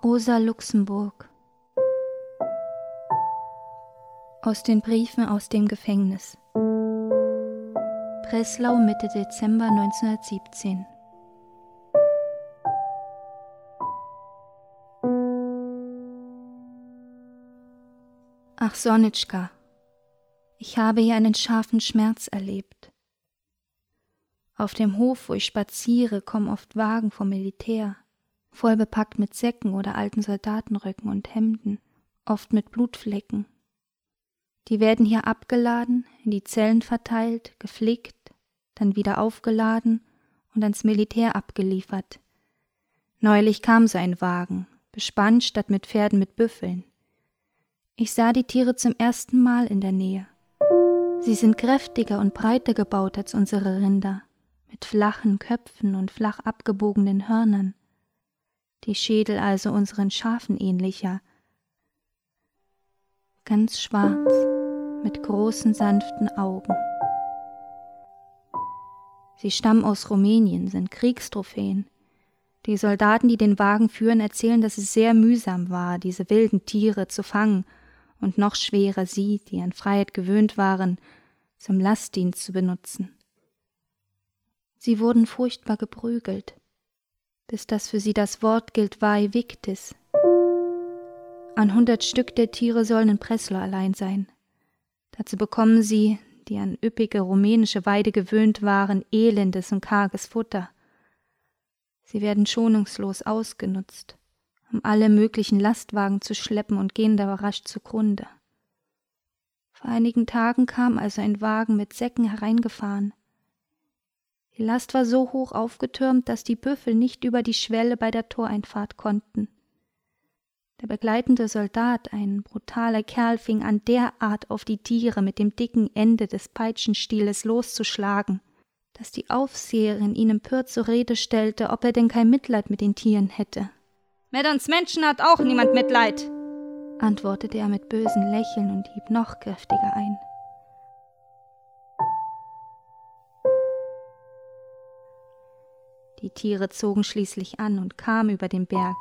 Rosa Luxemburg. Aus den Briefen aus dem Gefängnis. Breslau Mitte Dezember 1917 Ach Sonitschka, ich habe hier einen scharfen Schmerz erlebt. Auf dem Hof, wo ich spaziere, kommen oft Wagen vom Militär voll bepackt mit Säcken oder alten Soldatenröcken und Hemden, oft mit Blutflecken. Die werden hier abgeladen, in die Zellen verteilt, geflickt, dann wieder aufgeladen und ans Militär abgeliefert. Neulich kam so ein Wagen, bespannt statt mit Pferden mit Büffeln. Ich sah die Tiere zum ersten Mal in der Nähe. Sie sind kräftiger und breiter gebaut als unsere Rinder, mit flachen Köpfen und flach abgebogenen Hörnern die Schädel also unseren Schafen ähnlicher. Ganz schwarz, mit großen sanften Augen. Sie stammen aus Rumänien, sind Kriegstrophäen. Die Soldaten, die den Wagen führen, erzählen, dass es sehr mühsam war, diese wilden Tiere zu fangen, und noch schwerer sie, die an Freiheit gewöhnt waren, zum Lastdienst zu benutzen. Sie wurden furchtbar geprügelt bis das für sie das Wort gilt vae victis. An hundert Stück der Tiere sollen in Breslau allein sein. Dazu bekommen sie, die an üppige rumänische Weide gewöhnt waren, elendes und karges Futter. Sie werden schonungslos ausgenutzt, um alle möglichen Lastwagen zu schleppen und gehen dabei rasch zugrunde. Vor einigen Tagen kam also ein Wagen mit Säcken hereingefahren. Die Last war so hoch aufgetürmt, dass die Büffel nicht über die Schwelle bei der Toreinfahrt konnten. Der begleitende Soldat, ein brutaler Kerl, fing an derart auf die Tiere mit dem dicken Ende des Peitschenstieles loszuschlagen, dass die Aufseherin ihn empört zur Rede stellte, ob er denn kein Mitleid mit den Tieren hätte. Mit uns Menschen hat auch niemand Mitleid, antwortete er mit bösen Lächeln und hieb noch kräftiger ein. Die Tiere zogen schließlich an und kamen über den Berg,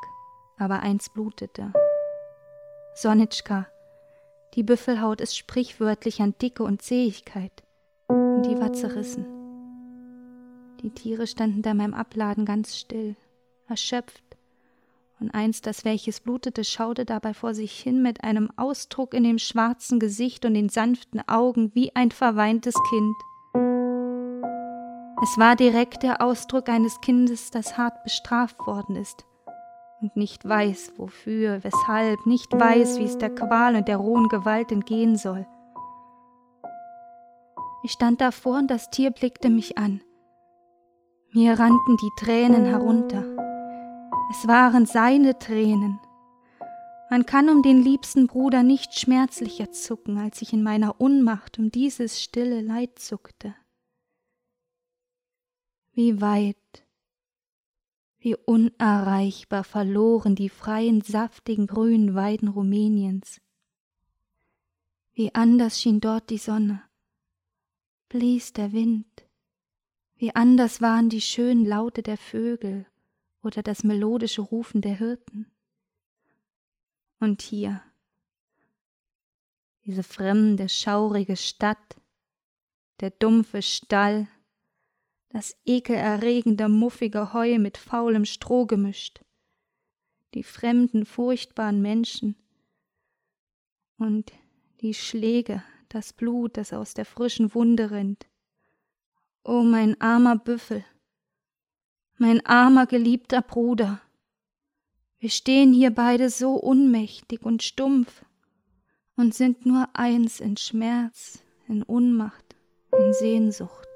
aber eins blutete. Sonnitschka, die Büffelhaut ist sprichwörtlich an Dicke und Zähigkeit, und die war zerrissen. Die Tiere standen da beim Abladen ganz still, erschöpft, und eins, das welches blutete, schaute dabei vor sich hin mit einem Ausdruck in dem schwarzen Gesicht und den sanften Augen wie ein verweintes Kind. Es war direkt der Ausdruck eines Kindes, das hart bestraft worden ist und nicht weiß, wofür, weshalb, nicht weiß, wie es der Qual und der rohen Gewalt entgehen soll. Ich stand davor und das Tier blickte mich an. Mir rannten die Tränen herunter. Es waren seine Tränen. Man kann um den liebsten Bruder nicht schmerzlicher zucken, als ich in meiner Unmacht um dieses stille Leid zuckte wie weit, wie unerreichbar verloren die freien, saftigen, grünen Weiden Rumäniens. Wie anders schien dort die Sonne, blies der Wind, wie anders waren die schönen Laute der Vögel oder das melodische Rufen der Hirten. Und hier, diese fremde, schaurige Stadt, der dumpfe Stall, das ekelerregende, muffige Heu mit faulem Stroh gemischt, die fremden, furchtbaren Menschen und die Schläge, das Blut, das aus der frischen Wunde rinnt. O mein armer Büffel, mein armer geliebter Bruder, wir stehen hier beide so unmächtig und stumpf und sind nur eins in Schmerz, in Unmacht, in Sehnsucht.